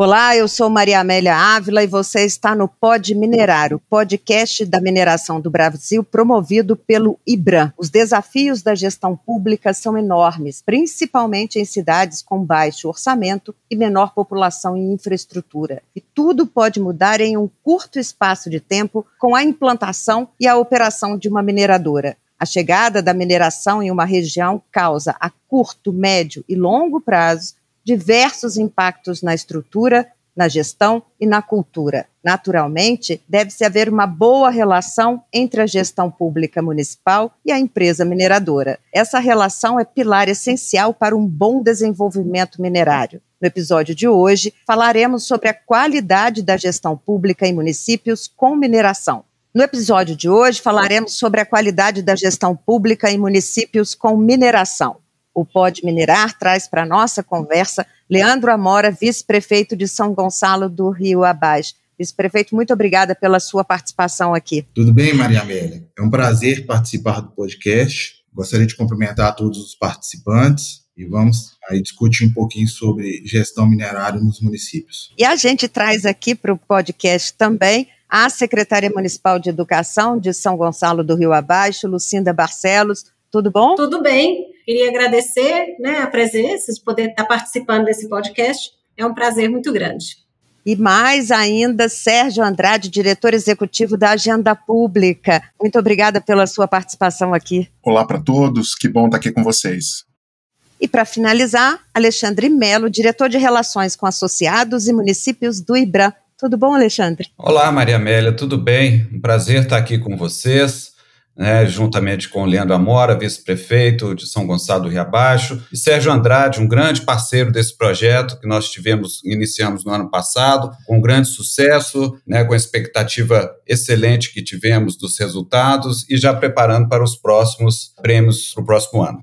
Olá, eu sou Maria Amélia Ávila e você está no Pod Minerar, o podcast da mineração do Brasil promovido pelo IBRAM. Os desafios da gestão pública são enormes, principalmente em cidades com baixo orçamento e menor população e infraestrutura. E tudo pode mudar em um curto espaço de tempo com a implantação e a operação de uma mineradora. A chegada da mineração em uma região causa a curto, médio e longo prazo diversos impactos na estrutura, na gestão e na cultura. Naturalmente, deve-se haver uma boa relação entre a gestão pública municipal e a empresa mineradora. Essa relação é pilar essencial para um bom desenvolvimento minerário. No episódio de hoje, falaremos sobre a qualidade da gestão pública em municípios com mineração. No episódio de hoje, falaremos sobre a qualidade da gestão pública em municípios com mineração. O Pode Minerar traz para nossa conversa Leandro Amora, vice-prefeito de São Gonçalo do Rio Abaixo. Vice-prefeito, muito obrigada pela sua participação aqui. Tudo bem, Maria Amélia? É um prazer participar do podcast. Gostaria de cumprimentar todos os participantes e vamos aí discutir um pouquinho sobre gestão minerária nos municípios. E a gente traz aqui para o podcast também a secretária municipal de Educação de São Gonçalo do Rio Abaixo, Lucinda Barcelos. Tudo bom? Tudo bem. Queria agradecer né, a presença, de poder estar participando desse podcast. É um prazer muito grande. E mais ainda, Sérgio Andrade, diretor executivo da Agenda Pública. Muito obrigada pela sua participação aqui. Olá para todos, que bom estar aqui com vocês. E para finalizar, Alexandre Melo, diretor de Relações com Associados e Municípios do IBRA. Tudo bom, Alexandre? Olá, Maria Amélia, tudo bem? Um prazer estar aqui com vocês né, juntamente com Leandro Amora, vice-prefeito de São Gonçalo do Rio Abaixo, e Sérgio Andrade, um grande parceiro desse projeto que nós tivemos, iniciamos no ano passado, com grande sucesso, né, com a expectativa excelente que tivemos dos resultados e já preparando para os próximos prêmios para o próximo ano.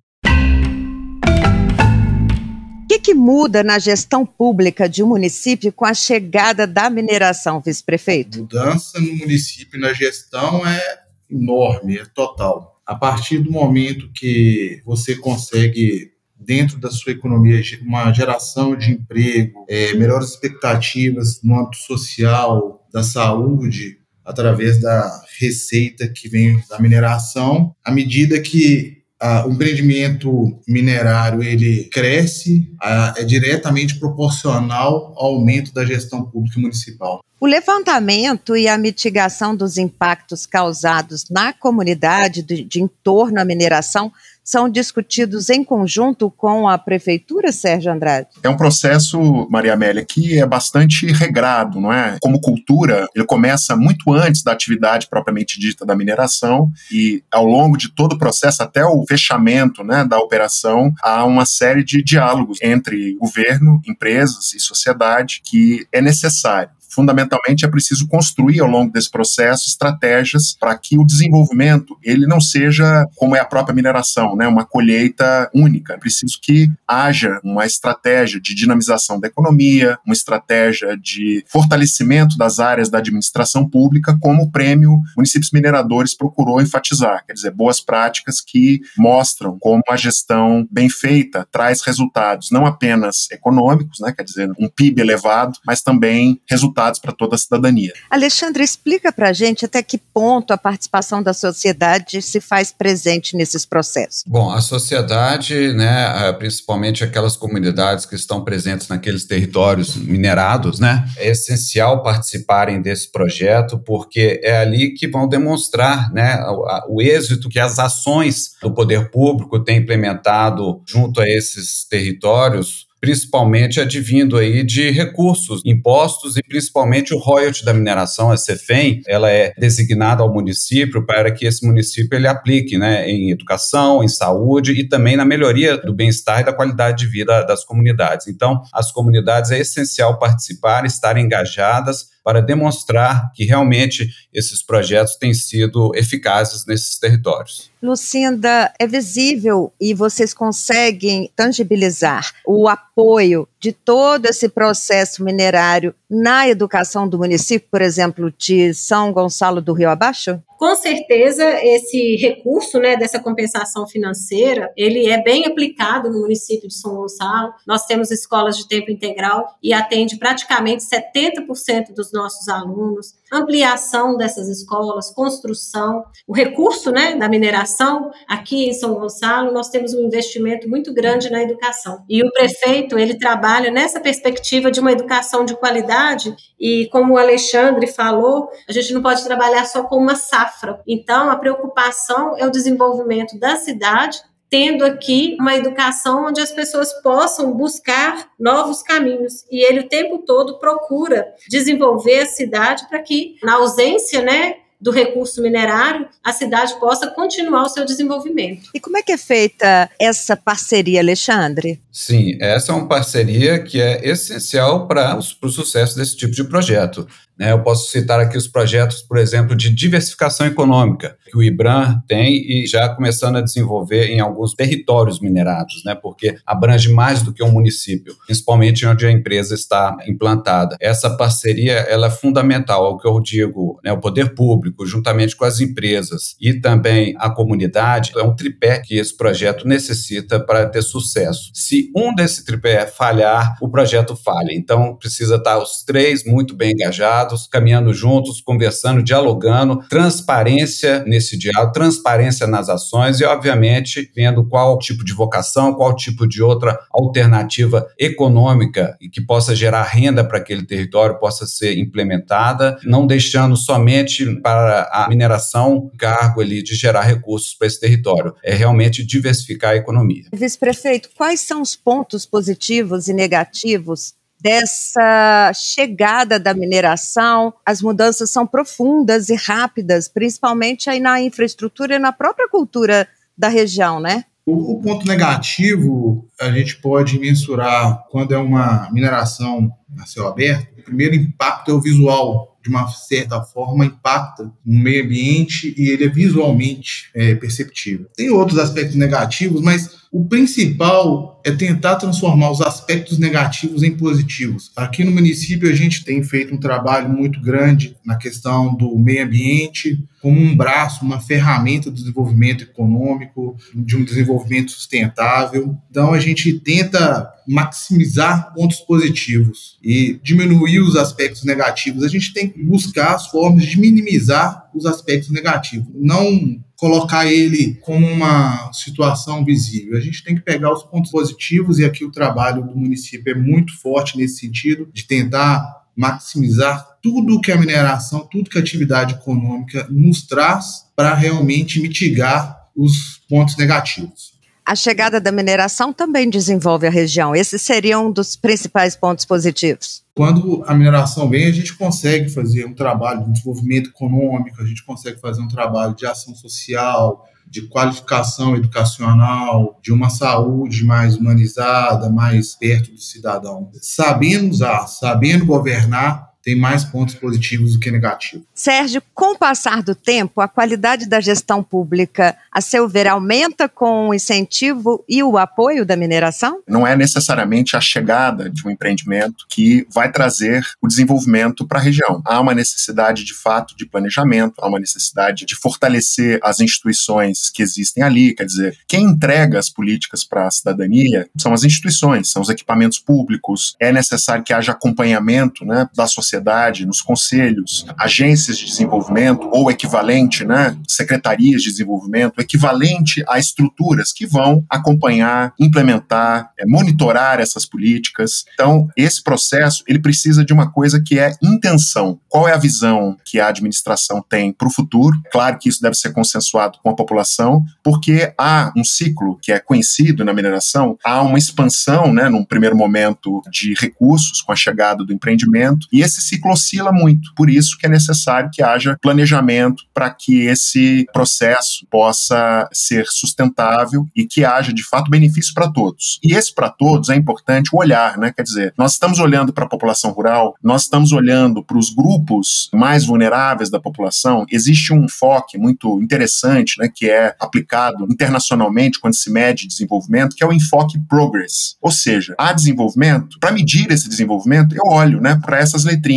O que, que, muda na gestão pública de um município com a chegada da mineração, vice-prefeito? Mudança no município na gestão é enorme, é total. A partir do momento que você consegue dentro da sua economia uma geração de emprego, é, melhores expectativas no âmbito social, da saúde, através da receita que vem da mineração, à medida que o empreendimento minerário ele cresce, é diretamente proporcional ao aumento da gestão pública municipal. O levantamento e a mitigação dos impactos causados na comunidade de, de entorno à mineração são discutidos em conjunto com a prefeitura, Sérgio Andrade? É um processo, Maria Amélia, que é bastante regrado, não é? Como cultura, ele começa muito antes da atividade propriamente dita da mineração e ao longo de todo o processo, até o fechamento né, da operação, há uma série de diálogos entre governo, empresas e sociedade que é necessário fundamentalmente é preciso construir ao longo desse processo estratégias para que o desenvolvimento ele não seja como é a própria mineração, né, uma colheita única. É preciso que haja uma estratégia de dinamização da economia, uma estratégia de fortalecimento das áreas da administração pública, como o prêmio Municípios Mineradores procurou enfatizar, quer dizer, boas práticas que mostram como a gestão bem feita traz resultados não apenas econômicos, né, quer dizer, um PIB elevado, mas também resultados resultados para toda a cidadania. Alexandre, explica para a gente até que ponto a participação da sociedade se faz presente nesses processos. Bom, a sociedade, né, principalmente aquelas comunidades que estão presentes naqueles territórios minerados, né, é essencial participarem desse projeto porque é ali que vão demonstrar, né, o, o êxito que as ações do poder público têm implementado junto a esses territórios principalmente advindo aí de recursos, impostos e principalmente o royalty da mineração, a CEFEM, ela é designada ao município para que esse município ele aplique né, em educação, em saúde e também na melhoria do bem-estar e da qualidade de vida das comunidades. Então, as comunidades é essencial participar, estar engajadas para demonstrar que realmente esses projetos têm sido eficazes nesses territórios. Lucinda, é visível e vocês conseguem tangibilizar o apoio de todo esse processo minerário na educação do município, por exemplo, de São Gonçalo do Rio Abaixo? Com certeza, esse recurso né, dessa compensação financeira, ele é bem aplicado no município de São Gonçalo. Nós temos escolas de tempo integral e atende praticamente 70% dos nossos alunos. Ampliação dessas escolas, construção, o recurso né, da mineração. Aqui em São Gonçalo, nós temos um investimento muito grande na educação. E o prefeito, ele trabalha nessa perspectiva de uma educação de qualidade e, como o Alexandre falou, a gente não pode trabalhar só com uma safra safra. Então, a preocupação é o desenvolvimento da cidade, tendo aqui uma educação onde as pessoas possam buscar novos caminhos. E ele o tempo todo procura desenvolver a cidade para que, na ausência, né, do recurso minerário, a cidade possa continuar o seu desenvolvimento. E como é que é feita essa parceria, Alexandre? Sim, essa é uma parceria que é essencial para o sucesso desse tipo de projeto. Né? Eu posso citar aqui os projetos, por exemplo, de diversificação econômica, que o IBRAM tem e já começando a desenvolver em alguns territórios minerados, né? porque abrange mais do que um município, principalmente onde a empresa está implantada. Essa parceria ela é fundamental, é o que eu digo, né? o poder público, juntamente com as empresas e também a comunidade, é um tripé que esse projeto necessita para ter sucesso. Se um desse tripé falhar, o projeto falha. Então, precisa estar os três muito bem engajados, caminhando juntos, conversando, dialogando, transparência nesse diálogo, transparência nas ações e, obviamente, vendo qual tipo de vocação, qual tipo de outra alternativa econômica que possa gerar renda para aquele território possa ser implementada, não deixando somente para a mineração cargo ali de gerar recursos para esse território. É realmente diversificar a economia. Vice-prefeito, quais são os pontos positivos e negativos dessa chegada da mineração, as mudanças são profundas e rápidas, principalmente aí na infraestrutura e na própria cultura da região, né? O, o ponto negativo a gente pode mensurar quando é uma mineração a céu aberto. O primeiro impacto é o visual de uma certa forma, impacta no meio ambiente e ele é visualmente é, perceptível. Tem outros aspectos negativos, mas o principal é tentar transformar os aspectos negativos em positivos. Aqui no município, a gente tem feito um trabalho muito grande na questão do meio ambiente, como um braço, uma ferramenta do desenvolvimento econômico, de um desenvolvimento sustentável. Então, a gente tenta maximizar pontos positivos e diminuir os aspectos negativos. A gente tem que buscar as formas de minimizar os aspectos negativos, não colocar ele como uma situação visível. A gente tem que pegar os pontos positivos e aqui o trabalho do município é muito forte nesse sentido de tentar maximizar tudo que a mineração, tudo que a atividade econômica nos traz para realmente mitigar os pontos negativos. A chegada da mineração também desenvolve a região. Esse seria um dos principais pontos positivos. Quando a mineração vem, a gente consegue fazer um trabalho de desenvolvimento econômico, a gente consegue fazer um trabalho de ação social, de qualificação educacional, de uma saúde mais humanizada, mais perto do cidadão. Sabendo usar, sabendo governar, tem mais pontos positivos do que negativos. Sérgio, com o passar do tempo, a qualidade da gestão pública, a seu ver, aumenta com o incentivo e o apoio da mineração? Não é necessariamente a chegada de um empreendimento que vai trazer o desenvolvimento para a região. Há uma necessidade, de fato, de planejamento, há uma necessidade de fortalecer as instituições que existem ali. Quer dizer, quem entrega as políticas para a cidadania são as instituições, são os equipamentos públicos. É necessário que haja acompanhamento né, da sociedade sociedade, nos conselhos, agências de desenvolvimento ou equivalente, né, secretarias de desenvolvimento, equivalente a estruturas que vão acompanhar, implementar, é, monitorar essas políticas. Então, esse processo ele precisa de uma coisa que é intenção. Qual é a visão que a administração tem para o futuro? Claro que isso deve ser consensuado com a população, porque há um ciclo que é conhecido na mineração, há uma expansão, né, num primeiro momento de recursos com a chegada do empreendimento, e esse ciclo oscila muito. Por isso que é necessário que haja planejamento para que esse processo possa ser sustentável e que haja de fato benefício para todos. E esse para todos é importante o olhar, né? Quer dizer, nós estamos olhando para a população rural, nós estamos olhando para os grupos mais vulneráveis da população. Existe um enfoque muito interessante, né, que é aplicado internacionalmente quando se mede desenvolvimento, que é o enfoque progress. Ou seja, há desenvolvimento, para medir esse desenvolvimento, eu olho, né, para essas letrinhas.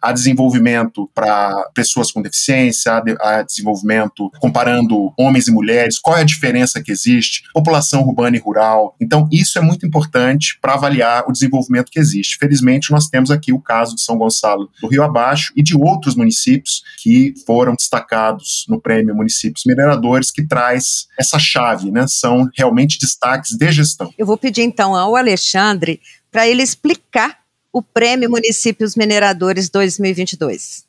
Há desenvolvimento para pessoas com deficiência, há, de, há desenvolvimento comparando homens e mulheres, qual é a diferença que existe, população urbana e rural. Então, isso é muito importante para avaliar o desenvolvimento que existe. Felizmente, nós temos aqui o caso de São Gonçalo do Rio Abaixo e de outros municípios que foram destacados no Prêmio Municípios Mineradores, que traz essa chave, né? São realmente destaques de gestão. Eu vou pedir então ao Alexandre para ele explicar o Prêmio Municípios Mineradores 2022.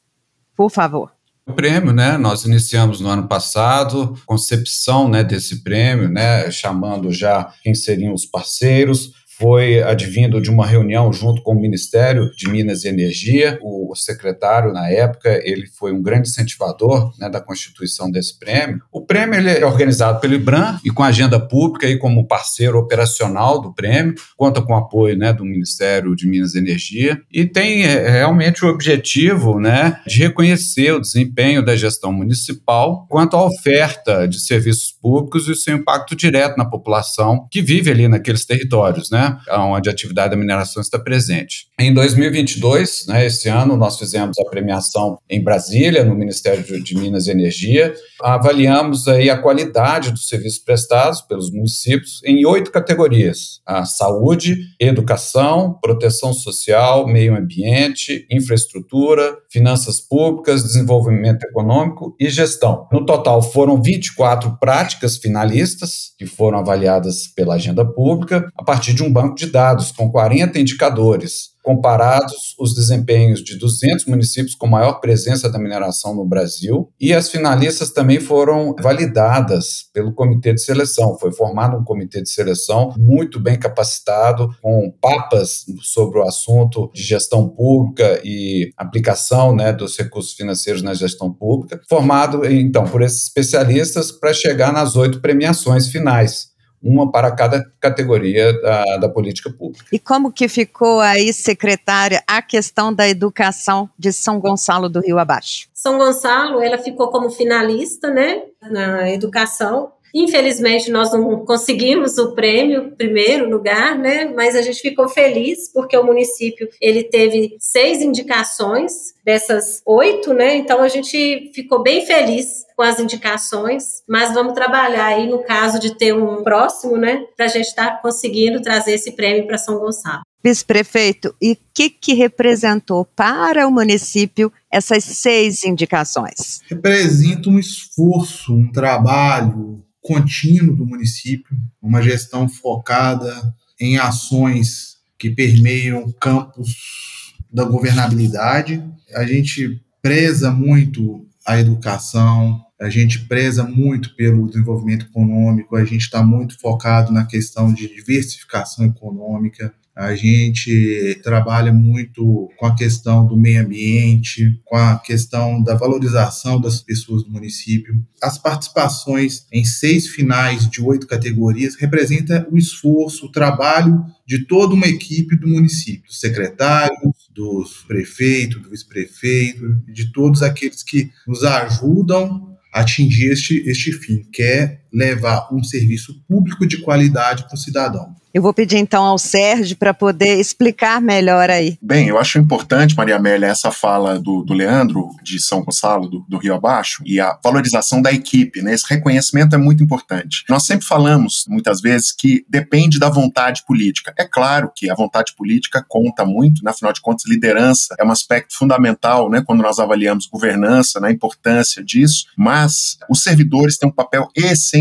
Por favor. O prêmio, né? Nós iniciamos no ano passado, concepção, né, desse prêmio, né, chamando já quem seriam os parceiros, foi advindo de uma reunião junto com o Ministério de Minas e Energia. O secretário, na época, ele foi um grande incentivador né, da constituição desse prêmio. O prêmio ele é organizado pelo IBRAM e com agenda pública e como parceiro operacional do prêmio, conta com o apoio né, do Ministério de Minas e Energia e tem é, realmente o objetivo né, de reconhecer o desempenho da gestão municipal quanto à oferta de serviços públicos e seu impacto direto na população que vive ali naqueles territórios, né? Onde a atividade da mineração está presente. Em 2022, né, esse ano, nós fizemos a premiação em Brasília, no Ministério de Minas e Energia. Avaliamos aí a qualidade dos serviços prestados pelos municípios em oito categorias: a saúde, educação, proteção social, meio ambiente, infraestrutura, finanças públicas, desenvolvimento econômico e gestão. No total, foram 24 práticas finalistas que foram avaliadas pela agenda pública a partir de um banco de dados com 40 indicadores comparados os desempenhos de 200 municípios com maior presença da mineração no Brasil. E as finalistas também foram validadas pelo comitê de seleção. Foi formado um comitê de seleção muito bem capacitado, com papas sobre o assunto de gestão pública e aplicação né, dos recursos financeiros na gestão pública, formado então por esses especialistas para chegar nas oito premiações finais uma para cada categoria da, da, política pública. E como que ficou aí, secretária, a questão da educação de São Gonçalo do Rio Abaixo? São Gonçalo, ela ficou como finalista, né, na educação, Infelizmente, nós não conseguimos o prêmio, primeiro lugar, né? Mas a gente ficou feliz porque o município ele teve seis indicações dessas oito, né? Então a gente ficou bem feliz com as indicações, mas vamos trabalhar aí no caso de ter um próximo, né? Para a gente estar tá conseguindo trazer esse prêmio para São Gonçalo. Vice-prefeito, e o que, que representou para o município essas seis indicações? Representa um esforço, um trabalho, contínuo do município, uma gestão focada em ações que permeiam campos da governabilidade. A gente preza muito a educação, a gente preza muito pelo desenvolvimento econômico, a gente está muito focado na questão de diversificação econômica, a gente trabalha muito com a questão do meio ambiente, com a questão da valorização das pessoas do município. As participações em seis finais de oito categorias representa o esforço, o trabalho de toda uma equipe do município, secretários, dos prefeitos, do vice-prefeito, de todos aqueles que nos ajudam atingir este, este fim, que é levar um serviço público de qualidade para o cidadão. Eu vou pedir então ao Sérgio para poder explicar melhor aí. Bem, eu acho importante, Maria Amélia, essa fala do, do Leandro, de São Gonçalo, do, do, Rio Abaixo, e a valorização da equipe, né? Esse reconhecimento é muito importante. Nós sempre falamos, muitas vezes, que depende da vontade política. É claro que a vontade política conta muito, né? afinal de contas, liderança é um aspecto fundamental, né? Quando nós avaliamos governança, na né? importância disso, mas os servidores têm um papel essencial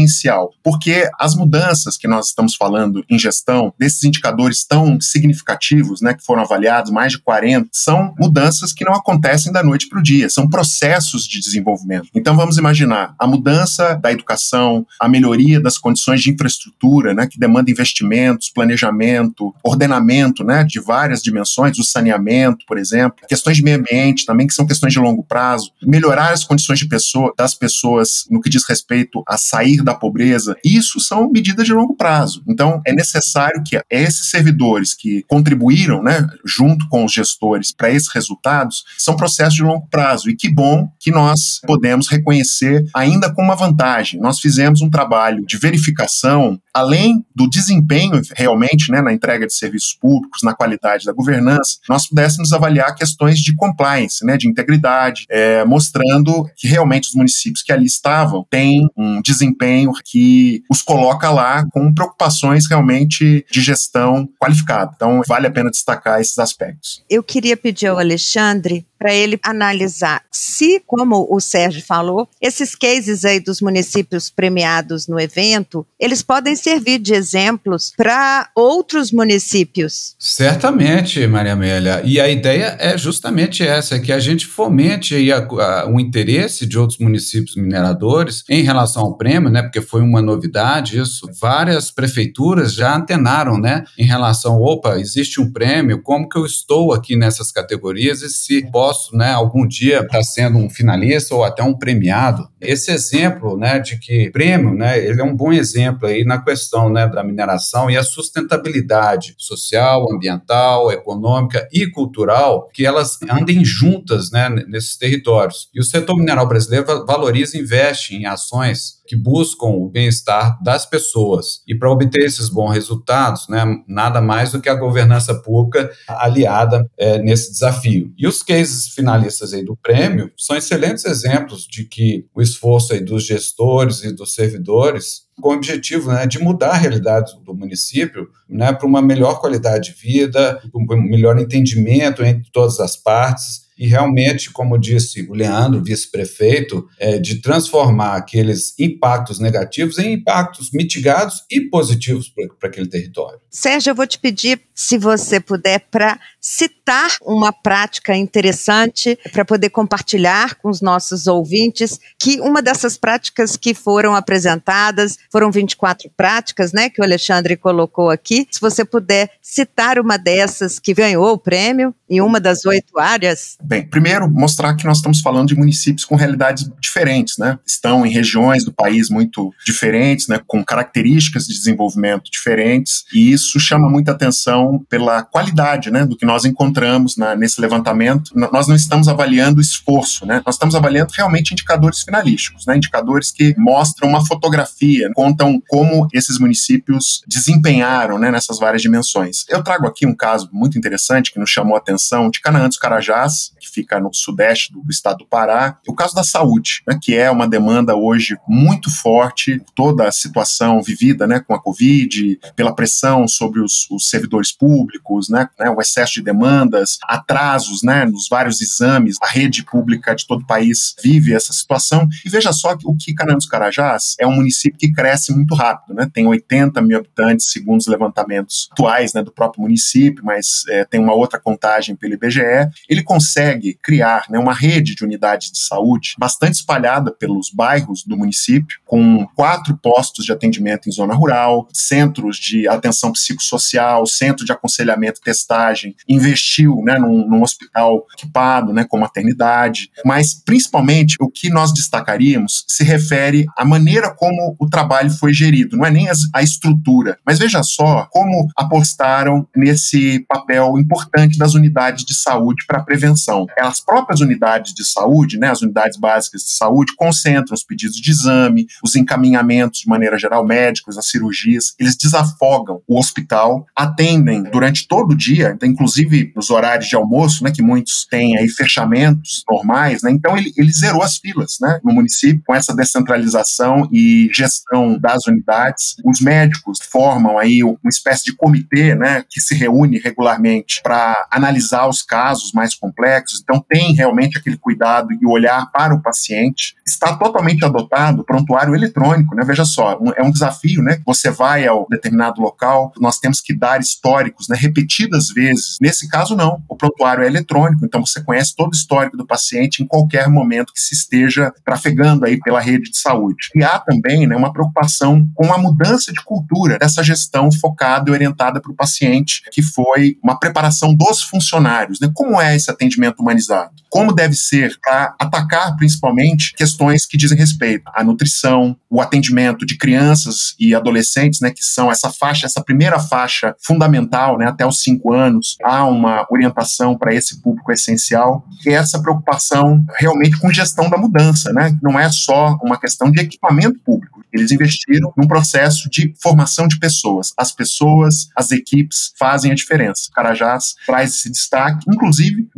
porque as mudanças que nós estamos falando em gestão, desses indicadores tão significativos, né, que foram avaliados, mais de 40, são mudanças que não acontecem da noite para o dia, são processos de desenvolvimento. Então vamos imaginar a mudança da educação, a melhoria das condições de infraestrutura, né, que demanda investimentos, planejamento, ordenamento, né, de várias dimensões, o saneamento, por exemplo, questões de meio ambiente também, que são questões de longo prazo, melhorar as condições de pessoa, das pessoas no que diz respeito a sair da pobreza, isso são medidas de longo prazo. Então, é necessário que esses servidores que contribuíram, né, junto com os gestores para esses resultados, são processos de longo prazo. E que bom que nós podemos reconhecer ainda com uma vantagem. Nós fizemos um trabalho de verificação, além do desempenho realmente né, na entrega de serviços públicos, na qualidade da governança, nós pudéssemos avaliar questões de compliance, né, de integridade, é, mostrando que realmente os municípios que ali estavam têm um desempenho que os coloca lá com preocupações realmente de gestão qualificada. Então, vale a pena destacar esses aspectos. Eu queria pedir ao Alexandre para ele analisar se, como o Sérgio falou, esses cases aí dos municípios premiados no evento, eles podem servir de exemplos para outros municípios. Certamente, Maria Amélia. E a ideia é justamente essa, que a gente fomente aí a, a, o interesse de outros municípios mineradores em relação ao prêmio, né? Porque foi uma novidade isso. Várias prefeituras já antenaram, né? Em relação, opa, existe um prêmio, como que eu estou aqui nessas categorias e se posso né, algum dia estar tá sendo um finalista ou até um premiado. Esse exemplo, né, de que prêmio, né, ele é um bom exemplo aí na questão, né, da mineração e a sustentabilidade social, ambiental, econômica e cultural, que elas andem juntas, né, nesses territórios. E o setor mineral brasileiro valoriza e investe em ações que buscam o bem-estar das pessoas. E para obter esses bons resultados, né, nada mais do que a governança pública aliada é, nesse desafio. E os cases finalistas aí do prêmio são excelentes exemplos de que o esforço aí dos gestores e dos servidores com o objetivo né, de mudar a realidade do município né, para uma melhor qualidade de vida, um melhor entendimento entre todas as partes e realmente, como disse o Leandro, vice-prefeito, é, de transformar aqueles impactos negativos em impactos mitigados e positivos para aquele território. Sérgio, eu vou te pedir, se você puder, para citar uma prática interessante para poder compartilhar com os nossos ouvintes, que uma dessas práticas que foram apresentadas, foram 24 práticas, né, que o Alexandre colocou aqui, se você puder citar uma dessas que ganhou o prêmio em uma das oito áreas. Bem, primeiro, mostrar que nós estamos falando de municípios com realidades diferentes, né? Estão em regiões do país muito diferentes, né? Com características de desenvolvimento diferentes, e isso chama muita atenção pela qualidade, né? Do que nós encontramos na, nesse levantamento. Nós não estamos avaliando esforço, né? Nós estamos avaliando realmente indicadores finalísticos, né? Indicadores que mostram uma fotografia, contam como esses municípios desempenharam, né? Nessas várias dimensões. Eu trago aqui um caso muito interessante que nos chamou a atenção de Canaã dos Carajás, que fica no sudeste do, estado do Pará. O caso da saúde, né, que é uma demanda hoje muito forte, toda a situação vivida né, com a Covid, pela pressão sobre os, os servidores públicos, né, né, o excesso de demandas, atrasos né, nos vários exames, a rede pública de todo o país vive essa situação. E veja só que o que Canaã dos Carajás é um município que cresce muito rápido, né, tem 80 mil habitantes, segundo os levantamentos atuais né, do próprio município, mas é, tem uma outra contagem pelo IBGE. Ele consegue consegue criar né, uma rede de unidades de saúde bastante espalhada pelos bairros do município, com quatro postos de atendimento em zona rural, centros de atenção psicossocial, centro de aconselhamento e testagem, investiu né, num, num hospital equipado né, com maternidade, mas principalmente o que nós destacaríamos se refere à maneira como o trabalho foi gerido, não é nem a estrutura, mas veja só como apostaram nesse papel importante das unidades de saúde para a prevenção. As próprias unidades de saúde, né, as unidades básicas de saúde, concentram os pedidos de exame, os encaminhamentos de maneira geral, médicos, as cirurgias, eles desafogam o hospital, atendem durante todo o dia, inclusive nos horários de almoço, né, que muitos têm aí fechamentos normais, né, então ele, ele zerou as filas, né, no município, com essa descentralização e gestão das unidades. Os médicos formam aí uma espécie de comitê, né, que se reúne regularmente para analisar os casos mais complexos, então tem realmente aquele cuidado e olhar para o paciente. Está totalmente adotado o prontuário eletrônico, né? Veja só, um, é um desafio, né? Você vai ao determinado local, nós temos que dar históricos, né? Repetidas vezes. Nesse caso, não. O prontuário é eletrônico, então você conhece todo o histórico do paciente em qualquer momento que se esteja trafegando aí pela rede de saúde. E há também né, uma preocupação com a mudança de cultura dessa gestão focada e orientada para o paciente, que foi uma preparação dos funcionários. Né? Como é esse atendimento humanizado? Como deve ser para atacar principalmente questões que dizem respeito à nutrição, o atendimento de crianças e adolescentes, né, que são essa faixa, essa primeira faixa fundamental, né, até os cinco anos, há uma orientação para esse público essencial, e essa preocupação realmente com gestão da mudança, né? Não é só uma questão de equipamento público. Eles investiram num processo de formação de pessoas. As pessoas, as equipes fazem a diferença. O Carajás traz esse destaque, inclusive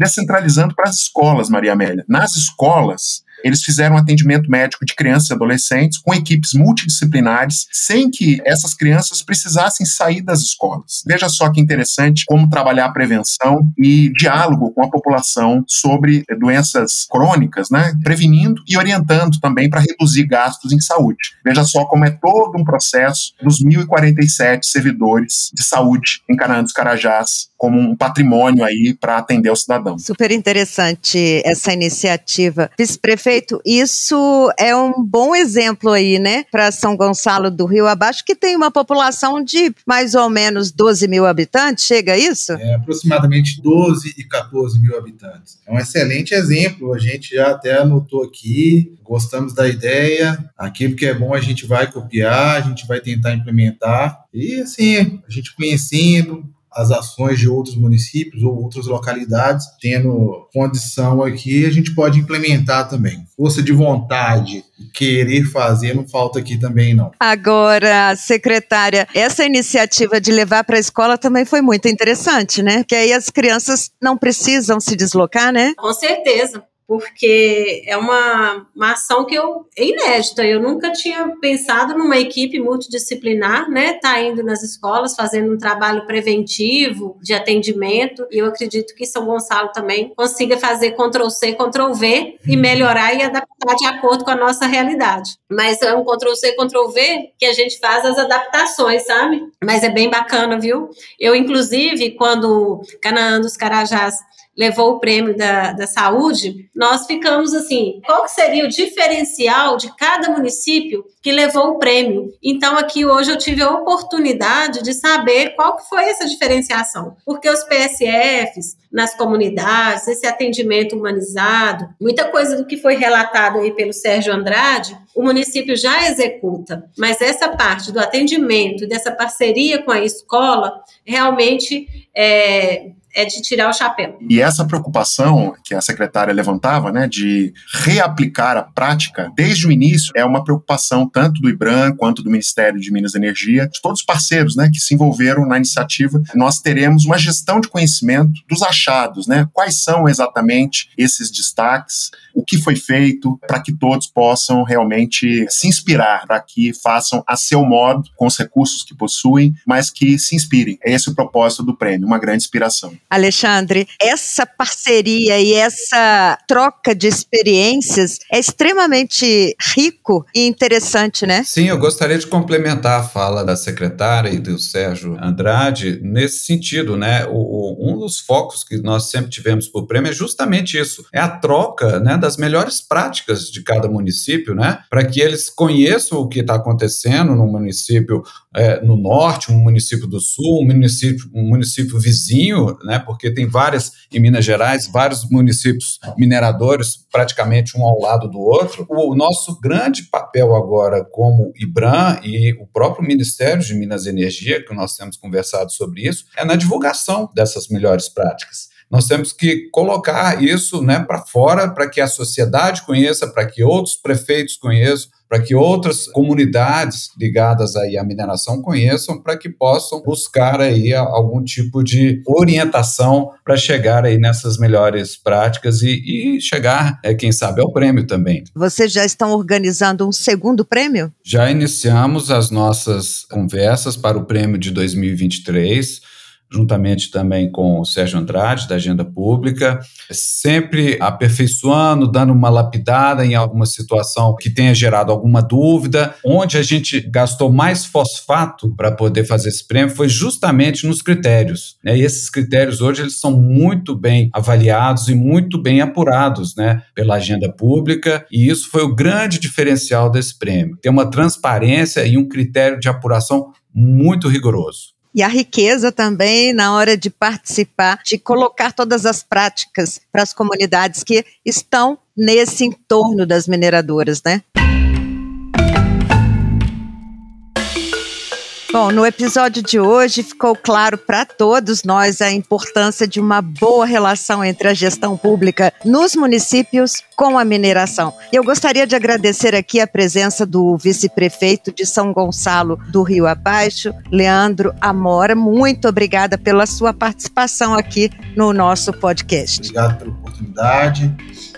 descentralizando para as escolas, Maria Amélia. Nas escolas, eles fizeram atendimento médico de crianças e adolescentes com equipes multidisciplinares, sem que essas crianças precisassem sair das escolas. Veja só que interessante como trabalhar a prevenção e diálogo com a população sobre doenças crônicas, né? Prevenindo e orientando também para reduzir gastos em saúde. Veja só como é todo um processo dos 1.047 servidores de saúde em Canaã dos Carajás como um patrimônio aí para atender o cidadão. Super interessante essa iniciativa. Vice-prefeito, isso é um bom exemplo aí, né, para São Gonçalo do Rio Abaixo, que tem uma população de mais ou menos 12 mil habitantes, chega a isso? É, aproximadamente 12 e 14 mil habitantes. É um excelente exemplo, a gente já até anotou aqui, gostamos da ideia, aquilo que é bom a gente vai copiar, a gente vai tentar implementar, e assim, a gente conhecendo, as ações de outros municípios ou outras localidades, tendo condição aqui, a gente pode implementar também. Força de vontade, querer fazer, não falta aqui também, não. Agora, secretária, essa iniciativa de levar para a escola também foi muito interessante, né? Que aí as crianças não precisam se deslocar, né? Com certeza porque é uma, uma ação que eu é inédita. Eu nunca tinha pensado numa equipe multidisciplinar, né? Tá indo nas escolas, fazendo um trabalho preventivo de atendimento. E eu acredito que São Gonçalo também consiga fazer Ctrl C, Ctrl V e melhorar e adaptar de acordo com a nossa realidade. Mas é um Ctrl C, Ctrl V que a gente faz as adaptações, sabe? Mas é bem bacana, viu? Eu, inclusive, quando Canaã dos Carajás levou o prêmio da, da saúde, nós ficamos assim, qual seria o diferencial de cada município que levou o prêmio? Então aqui hoje eu tive a oportunidade de saber qual que foi essa diferenciação, porque os PSFs nas comunidades, esse atendimento humanizado, muita coisa do que foi relatado aí pelo Sérgio Andrade, o município já executa, mas essa parte do atendimento, dessa parceria com a escola, realmente é, é de tirar o chapéu. E essa preocupação que a secretária levantava, né, de reaplicar a prática desde o início, é uma preocupação tanto do IBRAM quanto do Ministério de Minas e Energia, de todos os parceiros, né, que se envolveram na iniciativa. Nós teremos uma gestão de conhecimento dos achados, né, quais são exatamente esses destaques, o que foi feito, para que todos possam realmente se inspirar, para que façam a seu modo, com os recursos que possuem, mas que se inspirem. É esse o propósito do prêmio, uma grande inspiração. Alexandre, essa parceria e essa troca de experiências é extremamente rico e interessante, né? Sim, eu gostaria de complementar a fala da secretária e do Sérgio Andrade nesse sentido, né? O, um dos focos que nós sempre tivemos para o prêmio é justamente isso, é a troca, né, das melhores práticas de cada município, né, para que eles conheçam o que está acontecendo no município é, no norte, um município do sul, um município, um município vizinho, né, porque tem várias, em Minas Gerais, vários municípios mineradores, praticamente um ao lado do outro. O nosso grande papel agora, como IBRAM e o próprio Ministério de Minas e Energia, que nós temos conversado sobre isso, é na divulgação dessas melhores práticas. Nós temos que colocar isso né, para fora para que a sociedade conheça, para que outros prefeitos conheçam, para que outras comunidades ligadas aí à mineração conheçam, para que possam buscar aí algum tipo de orientação para chegar aí nessas melhores práticas e, e chegar, é, quem sabe, ao prêmio também. Vocês já estão organizando um segundo prêmio? Já iniciamos as nossas conversas para o prêmio de 2023 juntamente também com o Sérgio Andrade, da Agenda Pública, sempre aperfeiçoando, dando uma lapidada em alguma situação que tenha gerado alguma dúvida. Onde a gente gastou mais fosfato para poder fazer esse prêmio foi justamente nos critérios. Né? E esses critérios hoje eles são muito bem avaliados e muito bem apurados né, pela agenda pública, e isso foi o grande diferencial desse prêmio. Tem uma transparência e um critério de apuração muito rigoroso. E a riqueza também na hora de participar, de colocar todas as práticas para as comunidades que estão nesse entorno das mineradoras, né? Bom, no episódio de hoje ficou claro para todos nós a importância de uma boa relação entre a gestão pública nos municípios com a mineração. Eu gostaria de agradecer aqui a presença do vice-prefeito de São Gonçalo do Rio Abaixo, Leandro Amora. Muito obrigada pela sua participação aqui no nosso podcast. Obrigado pela oportunidade.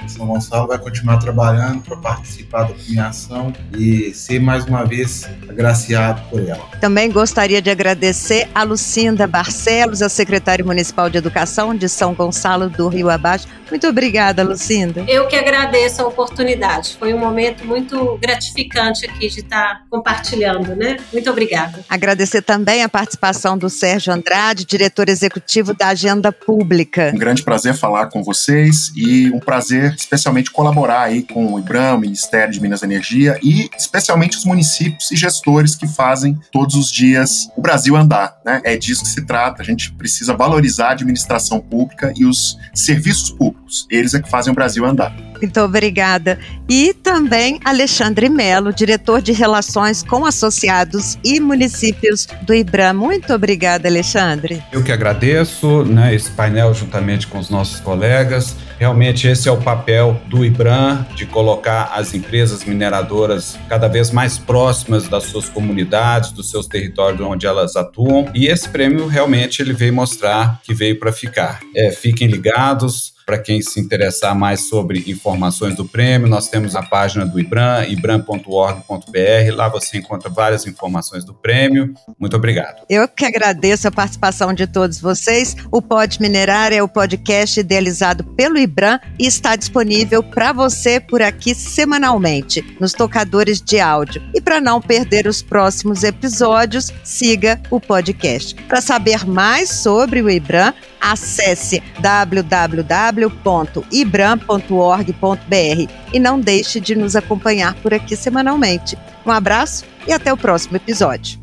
São Gonçalo vai continuar trabalhando para participar da premiação e ser mais uma vez agraciado por ela. Também gostaria de agradecer a Lucinda Barcelos, a secretária municipal de Educação de São Gonçalo do Rio Abaixo. Muito obrigada, Lucinda. Eu que agradeço a oportunidade. Foi um momento muito gratificante aqui de estar compartilhando, né? Muito obrigada. Agradecer também a participação do Sérgio Andrade, diretor executivo da Agenda Pública. Um grande prazer falar com vocês e um prazer especialmente colaborar aí com o IBRAM, o Ministério de Minas e Energia e especialmente os municípios e gestores que fazem todos os dias o Brasil andar, né? É disso que se trata. A gente precisa valorizar a administração pública e os serviços públicos. Eles é que fazem o Brasil andar. Muito obrigada. E também Alexandre Melo, diretor de Relações com Associados e Municípios do IBRAM. Muito obrigada, Alexandre. Eu que agradeço né, esse painel juntamente com os nossos colegas. Realmente esse é o papel do IBRAM, de colocar as empresas mineradoras cada vez mais próximas das suas comunidades, dos seus territórios onde elas atuam. E esse prêmio realmente ele veio mostrar que veio para ficar. É, fiquem ligados, para quem se interessar mais sobre informações do prêmio, nós temos a página do IBRAM, ibram.org.br. Lá você encontra várias informações do prêmio. Muito obrigado. Eu que agradeço a participação de todos vocês. O Pod Minerar é o podcast idealizado pelo IBRAM e está disponível para você por aqui semanalmente nos tocadores de áudio. E para não perder os próximos episódios, siga o podcast. Para saber mais sobre o IBRAM, acesse www.ibram.org.br e não deixe de nos acompanhar por aqui semanalmente. Um abraço e até o próximo episódio.